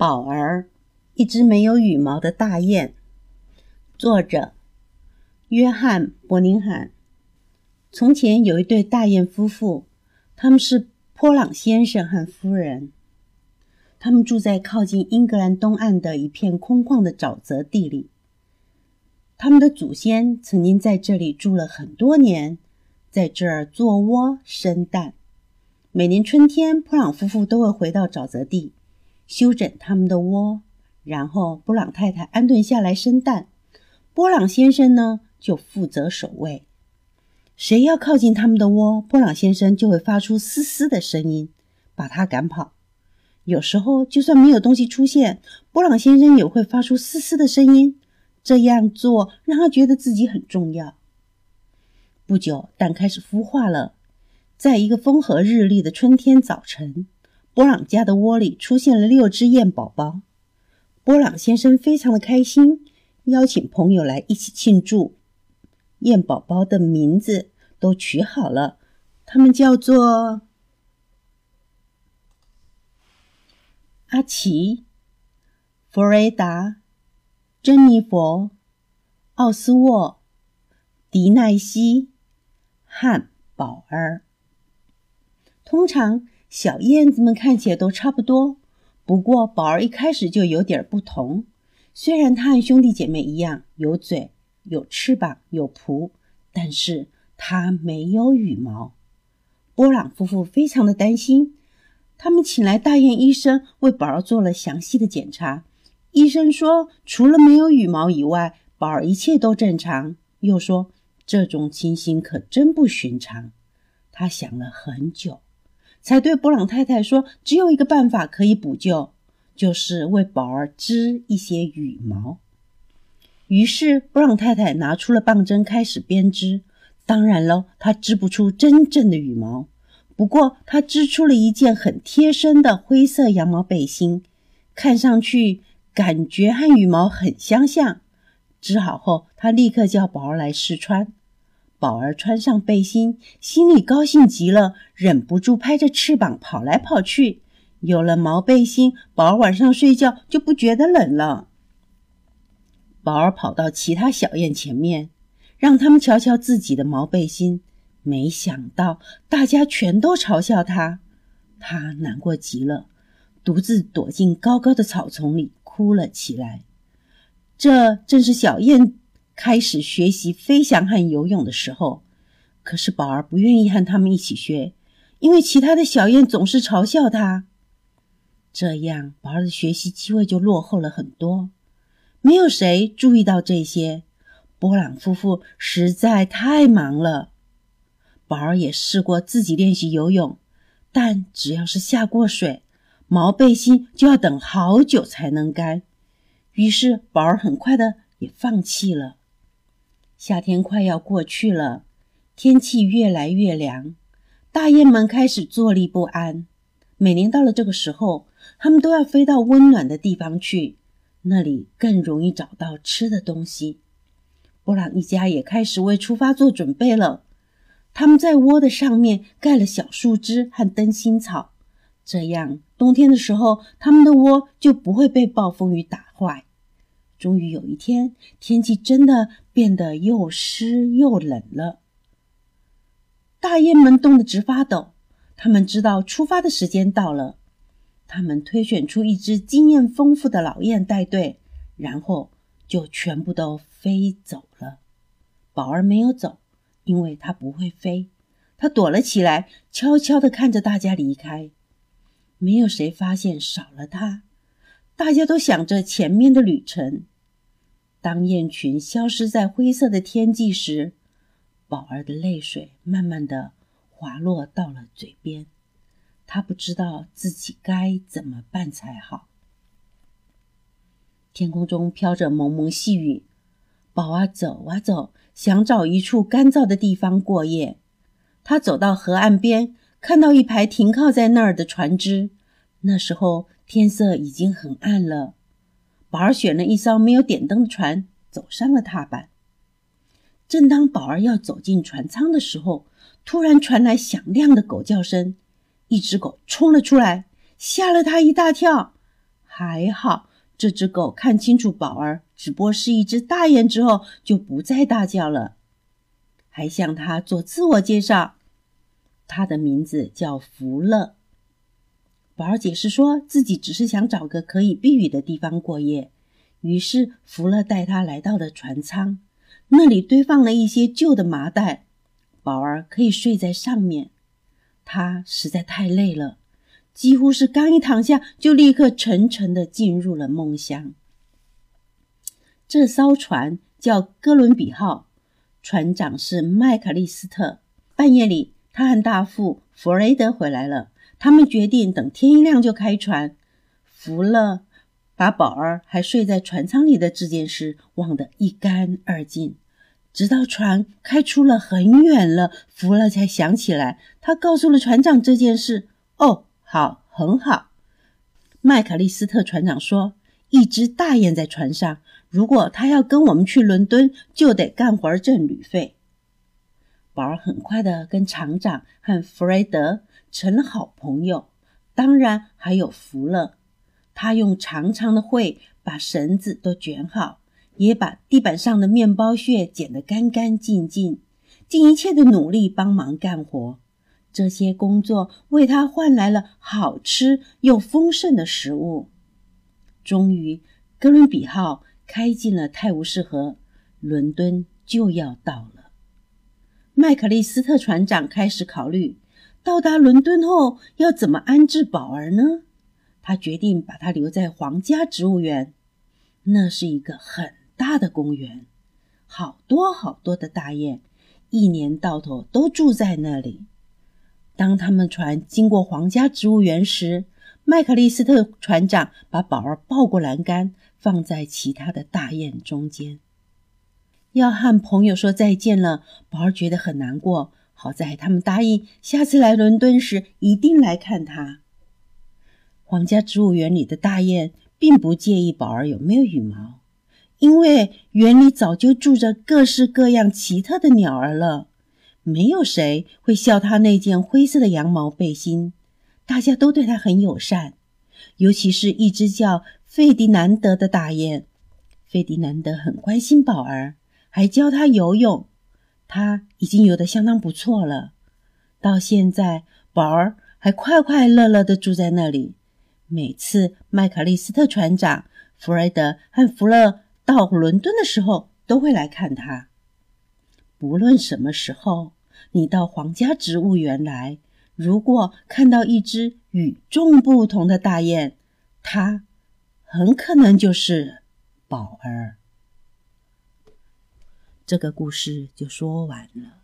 宝儿，一只没有羽毛的大雁。作者：约翰·伯宁汉。从前有一对大雁夫妇，他们是波朗先生和夫人。他们住在靠近英格兰东岸的一片空旷的沼泽地里。他们的祖先曾经在这里住了很多年，在这儿做窝生蛋。每年春天，波朗夫妇都会回到沼泽地。修整他们的窝，然后布朗太太安顿下来生蛋，波朗先生呢就负责守卫。谁要靠近他们的窝，波朗先生就会发出嘶嘶的声音，把他赶跑。有时候就算没有东西出现，波朗先生也会发出嘶嘶的声音。这样做让他觉得自己很重要。不久，蛋开始孵化了。在一个风和日丽的春天早晨。波朗家的窝里出现了六只燕宝宝，波朗先生非常的开心，邀请朋友来一起庆祝。燕宝宝的名字都取好了，他们叫做阿奇、弗瑞达、珍妮佛、奥斯沃、迪奈西、汉宝儿。通常。小燕子们看起来都差不多，不过宝儿一开始就有点不同。虽然它和兄弟姐妹一样有嘴、有翅膀、有蹼，但是它没有羽毛。波朗夫妇非常的担心，他们请来大雁医生为宝儿做了详细的检查。医生说，除了没有羽毛以外，宝儿一切都正常。又说，这种情形可真不寻常。他想了很久。才对布朗太太说：“只有一个办法可以补救，就是为宝儿织一些羽毛。”于是布朗太太拿出了棒针，开始编织。当然喽，她织不出真正的羽毛，不过她织出了一件很贴身的灰色羊毛背心，看上去感觉和羽毛很相像。织好后，她立刻叫宝儿来试穿。宝儿穿上背心，心里高兴极了，忍不住拍着翅膀跑来跑去。有了毛背心，宝儿晚上睡觉就不觉得冷了。宝儿跑到其他小雁前面，让他们瞧瞧自己的毛背心。没想到大家全都嘲笑他，他难过极了，独自躲进高高的草丛里哭了起来。这正是小燕。开始学习飞翔和游泳的时候，可是宝儿不愿意和他们一起学，因为其他的小雁总是嘲笑他。这样，宝儿的学习机会就落后了很多。没有谁注意到这些。波朗夫妇实在太忙了。宝儿也试过自己练习游泳，但只要是下过水，毛背心就要等好久才能干。于是，宝儿很快的也放弃了。夏天快要过去了，天气越来越凉，大雁们开始坐立不安。每年到了这个时候，它们都要飞到温暖的地方去，那里更容易找到吃的东西。布朗一家也开始为出发做准备了。他们在窝的上面盖了小树枝和灯芯草，这样冬天的时候，他们的窝就不会被暴风雨打坏。终于有一天，天气真的变得又湿又冷了。大雁们冻得直发抖。他们知道出发的时间到了。他们推选出一只经验丰富的老雁带队，然后就全部都飞走了。宝儿没有走，因为他不会飞。他躲了起来，悄悄地看着大家离开。没有谁发现少了他。大家都想着前面的旅程。当雁群消失在灰色的天际时，宝儿的泪水慢慢的滑落到了嘴边。他不知道自己该怎么办才好。天空中飘着蒙蒙细雨，宝儿走啊走，想找一处干燥的地方过夜。他走到河岸边，看到一排停靠在那儿的船只。那时候天色已经很暗了。宝儿选了一艘没有点灯的船，走上了踏板。正当宝儿要走进船舱的时候，突然传来响亮的狗叫声，一只狗冲了出来，吓了他一大跳。还好，这只狗看清楚宝儿只不过是一只大雁之后，就不再大叫了，还向他做自我介绍。他的名字叫福乐。宝儿解释说自己只是想找个可以避雨的地方过夜，于是福乐带他来到了船舱，那里堆放了一些旧的麻袋，宝儿可以睡在上面。他实在太累了。几乎是刚一躺下，就立刻沉沉的进入了梦乡。这艘船叫哥伦比号，船长是麦卡利斯特。半夜里，他和大副弗雷德回来了。他们决定等天一亮就开船。福勒把宝儿还睡在船舱里的这件事忘得一干二净，直到船开出了很远了，福勒才想起来。他告诉了船长这件事。哦。好，很好。麦卡利斯特船长说：“一只大雁在船上，如果他要跟我们去伦敦，就得干活挣旅费。”宝儿很快的跟厂长和弗雷德成了好朋友，当然还有福乐。他用长长的喙把绳子都卷好，也把地板上的面包屑捡得干干净净，尽一切的努力帮忙干活。这些工作为他换来了好吃又丰盛的食物。终于，哥伦比号开进了泰晤士河，伦敦就要到了。麦克利斯特船长开始考虑，到达伦敦后要怎么安置宝儿呢？他决定把他留在皇家植物园，那是一个很大的公园，好多好多的大雁，一年到头都住在那里。当他们船经过皇家植物园时，麦克利斯特船长把宝儿抱过栏杆，放在其他的大雁中间，要和朋友说再见了。宝儿觉得很难过。好在他们答应下次来伦敦时一定来看他。皇家植物园里的大雁并不介意宝儿有没有羽毛，因为园里早就住着各式各样奇特的鸟儿了。没有谁会笑他那件灰色的羊毛背心，大家都对他很友善，尤其是一只叫费迪南德的大雁。费迪南德很关心宝儿，还教他游泳。他已经游得相当不错了。到现在，宝儿还快快乐乐地住在那里。每次麦卡利斯特船长、弗瑞德和弗勒到伦敦的时候，都会来看他。不论什么时候。你到皇家植物园来，如果看到一只与众不同的大雁，它很可能就是宝儿。这个故事就说完了。